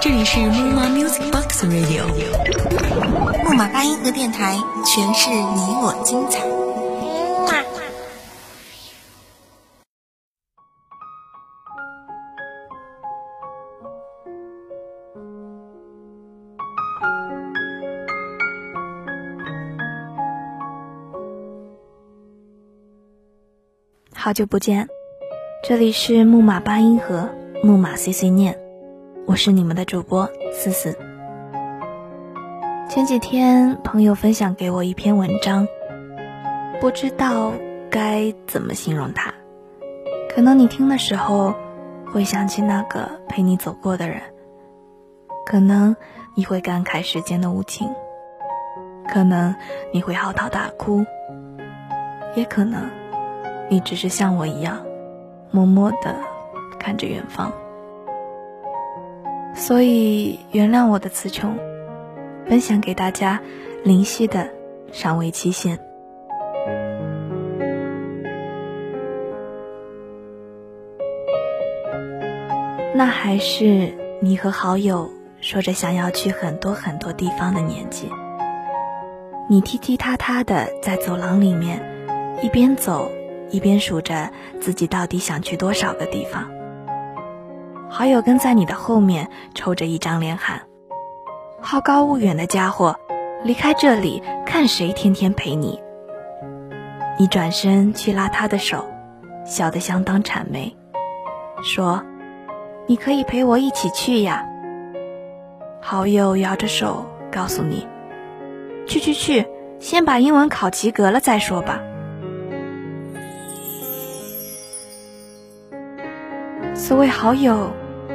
这里是木马 Music Box Radio，木马八音盒电台，诠释你我精彩。好久不见，这里是木马八音盒，木马碎碎念，我是你们的主播思思。前几天朋友分享给我一篇文章，不知道该怎么形容它。可能你听的时候会想起那个陪你走过的人，可能你会感慨时间的无情，可能你会嚎啕大哭，也可能。你只是像我一样，默默的看着远方。所以原谅我的词穷，分享给大家灵犀的尚未期限。那还是你和好友说着想要去很多很多地方的年纪，你踢踢踏踏的在走廊里面，一边走。一边数着自己到底想去多少个地方，好友跟在你的后面，抽着一张脸喊：“好高骛远的家伙，离开这里，看谁天天陪你。”你转身去拉他的手，笑得相当谄媚，说：“你可以陪我一起去呀。”好友摇着手告诉你：“去去去，先把英文考及格了再说吧。”所谓好友，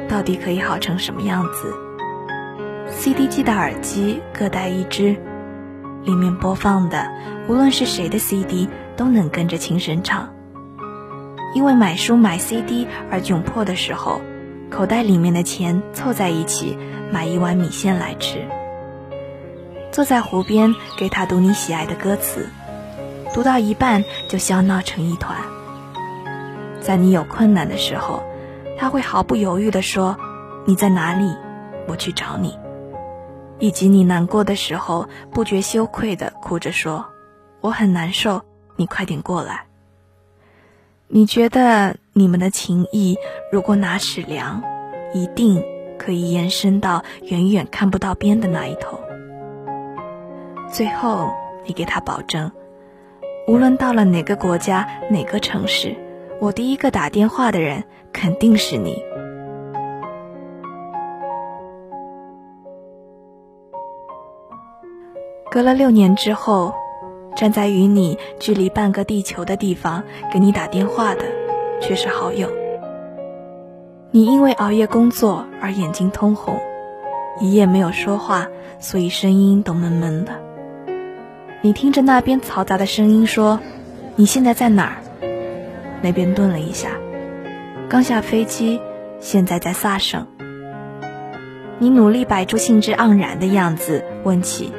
到底可以好成什么样子？CD 机的耳机各带一只，里面播放的无论是谁的 CD 都能跟着轻声唱。因为买书买 CD 而窘迫的时候，口袋里面的钱凑在一起买一碗米线来吃。坐在湖边给他读你喜爱的歌词，读到一半就笑闹成一团。在你有困难的时候。他会毫不犹豫地说：“你在哪里？我去找你。”以及你难过的时候，不觉羞愧地哭着说：“我很难受，你快点过来。”你觉得你们的情谊，如果拿尺量，一定可以延伸到远远看不到边的那一头。最后，你给他保证，无论到了哪个国家、哪个城市，我第一个打电话的人。肯定是你。隔了六年之后，站在与你距离半个地球的地方给你打电话的，却是好友。你因为熬夜工作而眼睛通红，一夜没有说话，所以声音都闷闷的。你听着那边嘈杂的声音说：“你现在在哪儿？”那边顿了一下。刚下飞机，现在在萨省。你努力摆出兴致盎然的样子，问起：“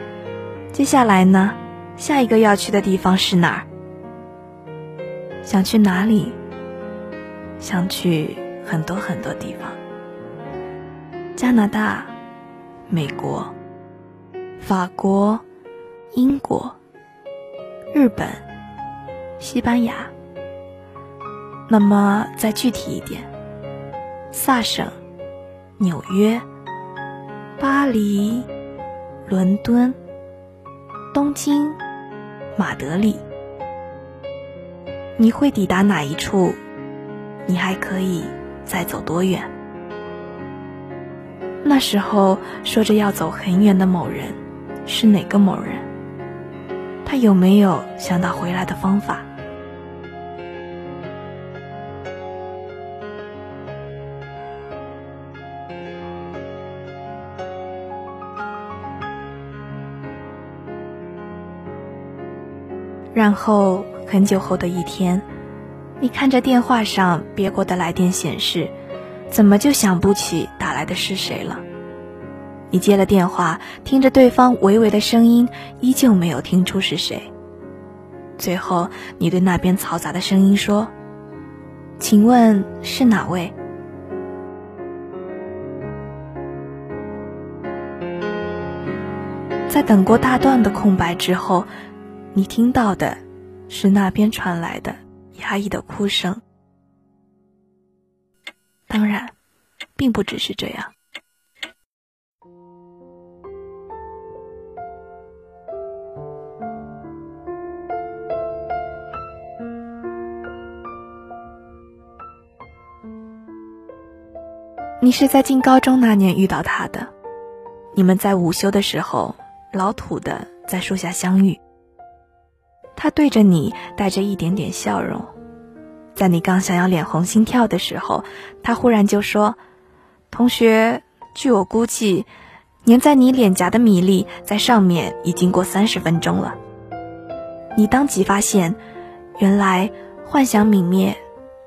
接下来呢？下一个要去的地方是哪儿？想去哪里？想去很多很多地方。加拿大、美国、法国、英国、日本、西班牙。”那么再具体一点，萨省、纽约、巴黎、伦敦、东京、马德里，你会抵达哪一处？你还可以再走多远？那时候说着要走很远的某人，是哪个某人？他有没有想到回来的方法？然后很久后的一天你看着电话上别过的来电显示怎么就想不起打来的是谁了？你接了电话听着对方微微的声音依旧没有听出是谁。最后你对那边嘈杂的声音说请问是哪位？在等过大段的空白之后你听到的是那边传来的压抑的哭声。当然，并不只是这样。你是在进高中那年遇到他的，你们在午休的时候老土的在树下相遇。他对着你带着一点点笑容，在你刚想要脸红心跳的时候，他忽然就说：“同学，据我估计，粘在你脸颊的米粒在上面已经过三十分钟了。”你当即发现，原来幻想泯灭，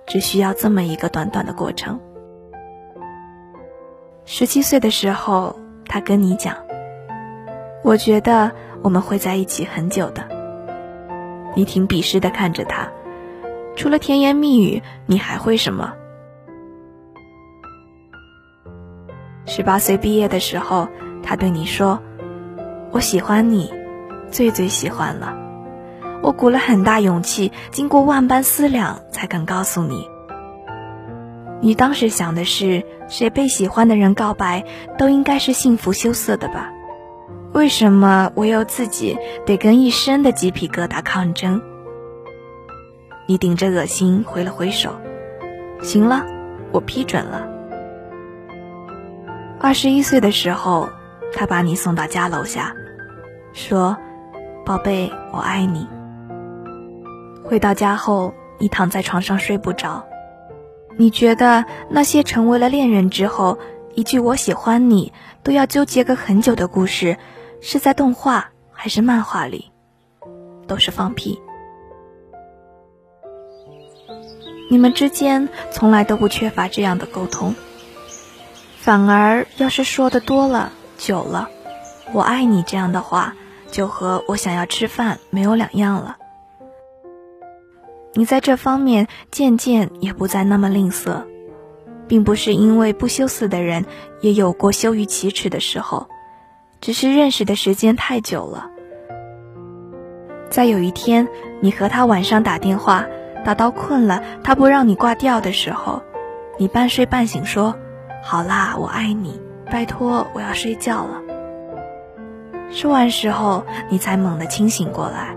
只需要这么一个短短的过程。十七岁的时候，他跟你讲：“我觉得我们会在一起很久的。”你挺鄙视的看着他，除了甜言蜜语，你还会什么？十八岁毕业的时候，他对你说：“我喜欢你，最最喜欢了。”我鼓了很大勇气，经过万般思量，才敢告诉你。你当时想的是，谁被喜欢的人告白，都应该是幸福羞涩的吧？为什么唯有自己得跟一身的鸡皮疙瘩抗争？你顶着恶心挥了挥手，行了，我批准了。二十一岁的时候，他把你送到家楼下，说：“宝贝，我爱你。”回到家后，你躺在床上睡不着。你觉得那些成为了恋人之后，一句“我喜欢你”都要纠结个很久的故事，是在动画还是漫画里？都是放屁。你们之间从来都不缺乏这样的沟通，反而要是说的多了、久了，“我爱你”这样的话，就和我想要吃饭没有两样了。你在这方面渐渐也不再那么吝啬，并不是因为不羞涩的人也有过羞于启齿的时候，只是认识的时间太久了。在有一天，你和他晚上打电话，打到困了，他不让你挂掉的时候，你半睡半醒说：“好啦，我爱你，拜托，我要睡觉了。”说完时候，你才猛地清醒过来，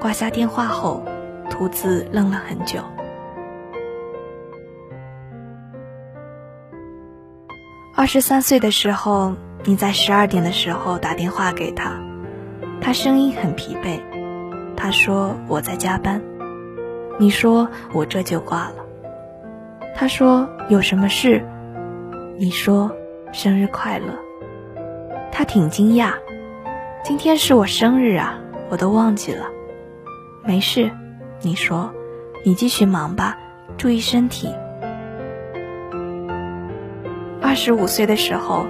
挂下电话后。兔子愣了很久。二十三岁的时候，你在十二点的时候打电话给他，他声音很疲惫。他说我在加班。你说我这就挂了。他说有什么事？你说生日快乐。他挺惊讶，今天是我生日啊，我都忘记了。没事。你说：“你继续忙吧，注意身体。”二十五岁的时候，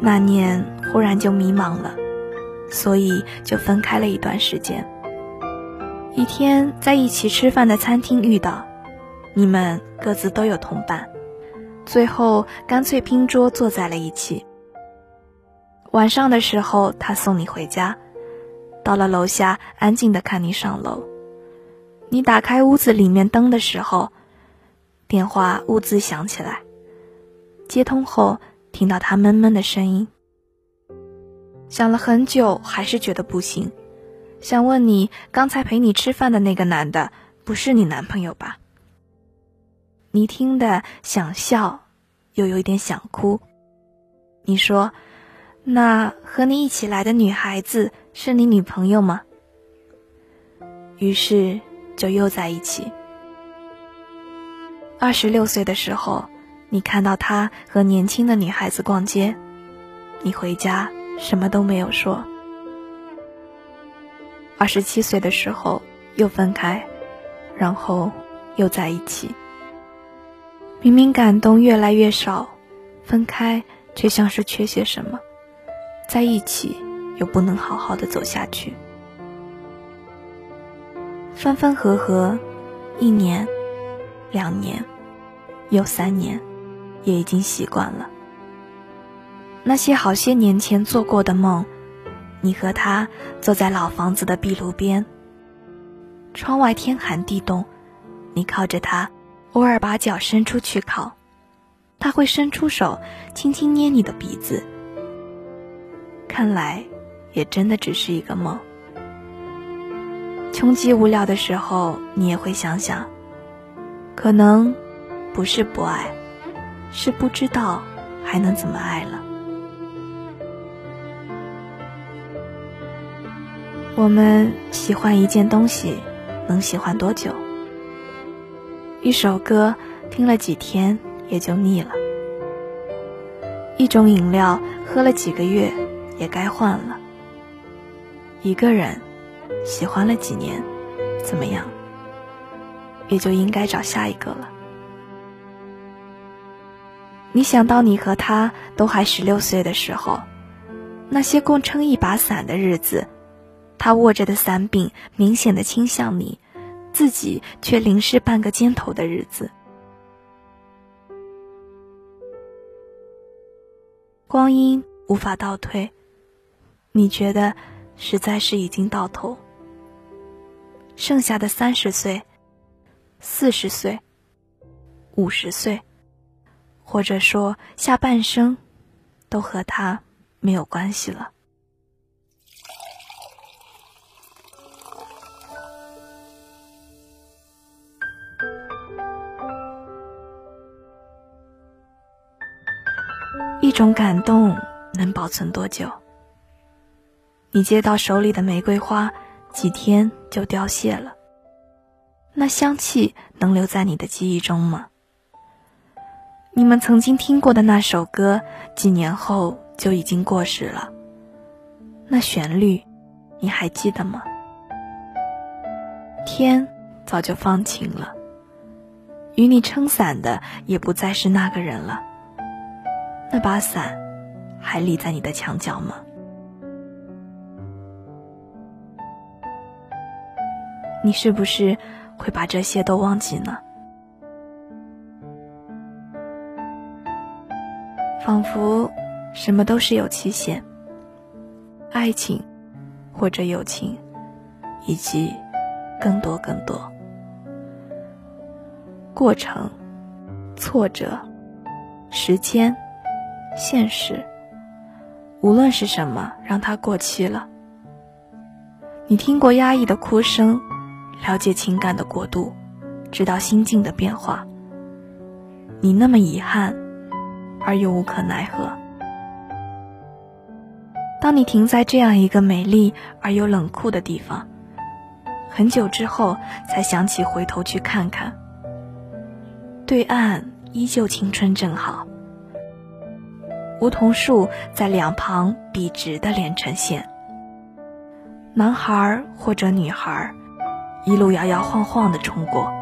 那年忽然就迷茫了，所以就分开了一段时间。一天在一起吃饭的餐厅遇到，你们各自都有同伴，最后干脆拼桌坐在了一起。晚上的时候，他送你回家，到了楼下，安静的看你上楼。你打开屋子里面灯的时候，电话兀自响起来。接通后，听到他闷闷的声音。想了很久，还是觉得不行，想问你：刚才陪你吃饭的那个男的，不是你男朋友吧？你听的想笑，又有一点想哭。你说：“那和你一起来的女孩子是你女朋友吗？”于是。就又在一起。二十六岁的时候，你看到他和年轻的女孩子逛街，你回家什么都没有说。二十七岁的时候又分开，然后又在一起。明明感动越来越少，分开却像是缺些什么，在一起又不能好好的走下去。分分合合，一年，两年，又三年，也已经习惯了。那些好些年前做过的梦，你和他坐在老房子的壁炉边，窗外天寒地冻，你靠着他，偶尔把脚伸出去靠，他会伸出手轻轻捏你的鼻子。看来，也真的只是一个梦。穷极无聊的时候，你也会想想，可能不是不爱，是不知道还能怎么爱了。我们喜欢一件东西，能喜欢多久？一首歌听了几天也就腻了，一种饮料喝了几个月也该换了。一个人喜欢了几年，怎么样？也就应该找下一个了。你想到你和他都还十六岁的时候，那些共撑一把伞的日子。他握着的伞柄明显的倾向你，自己却淋湿半个肩头的日子。光阴无法倒退，你觉得实在是已经到头。剩下的三十岁、四十岁、五十岁，或者说下半生，都和他没有关系了。一种感动能保存多久？你接到手里的玫瑰花，几天就凋谢了。那香气能留在你的记忆中吗？你们曾经听过的那首歌，几年后就已经过时了。那旋律，你还记得吗？天早就放晴了，与你撑伞的也不再是那个人了。那把伞还立在你的墙角吗？你是不是会把这些都忘记呢？仿佛什么都是有期限，爱情或者友情，以及更多更多过程、挫折、时间。现实，无论是什么，让它过期了。你听过压抑的哭声，了解情感的过渡，知道心境的变化。你那么遗憾，而又无可奈何。当你停在这样一个美丽而又冷酷的地方，很久之后才想起回头去看看，对岸依旧青春正好。梧桐树在两旁笔直的连成线。男孩或者女孩，一路摇摇晃晃的冲过，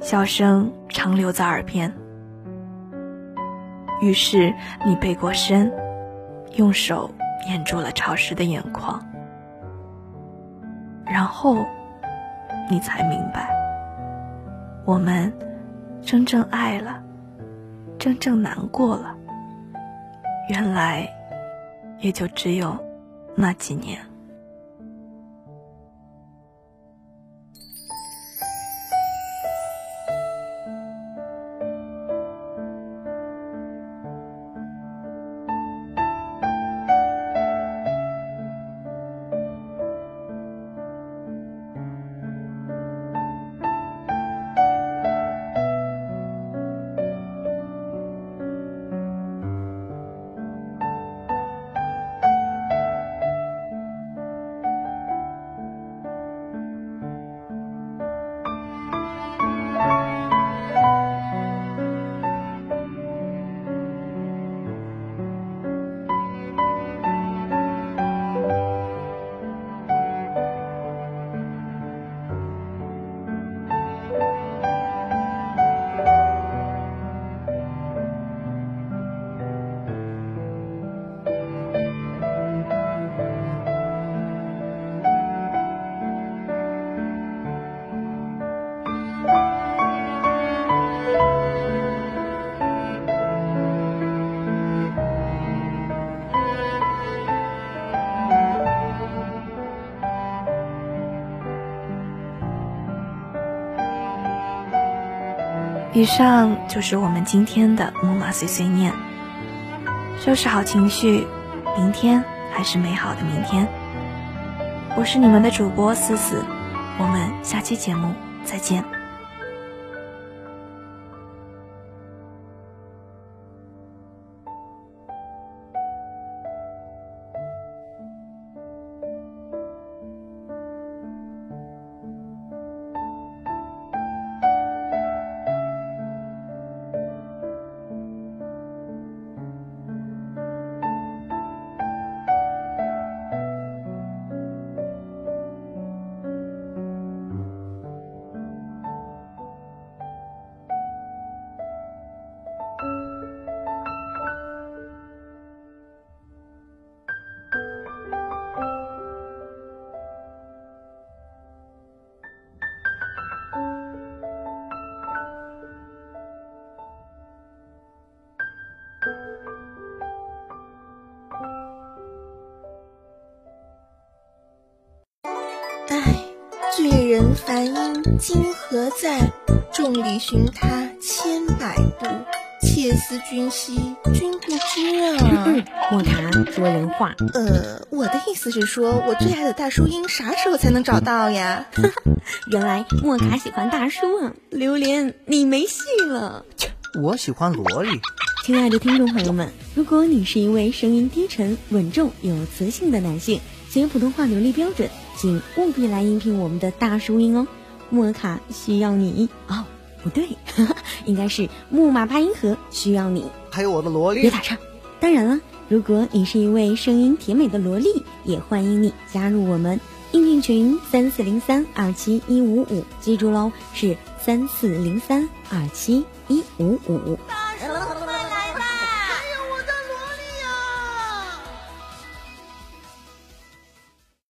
笑声长留在耳边。于是你背过身，用手掩住了潮湿的眼眶，然后你才明白，我们真正爱了，真正难过了。原来，也就只有那几年。以上就是我们今天的木马碎碎念。收拾好情绪，明天还是美好的明天。我是你们的主播思思，我们下期节目再见。醉人梵音今何在？众里寻他千百度，妾思君兮君不知啊！莫卡说人话。呃，我的意思是说，我最爱的大叔音啥时候才能找到呀？哈 哈原来莫卡喜欢大叔啊！榴莲，你没戏了。切，我喜欢萝莉。亲爱的听众朋友们，如果你是一位声音低沉、稳重、有磁性的男性，且普通话流利标准。请务必来应聘我们的大叔音哦，莫卡需要你哦，不对，应该是木马八音盒需要你，还有我的萝莉，别打岔。当然了，如果你是一位声音甜美的萝莉，也欢迎你加入我们应聘群三四零三二七一五五，记住喽，是三四零三二七一五五。大。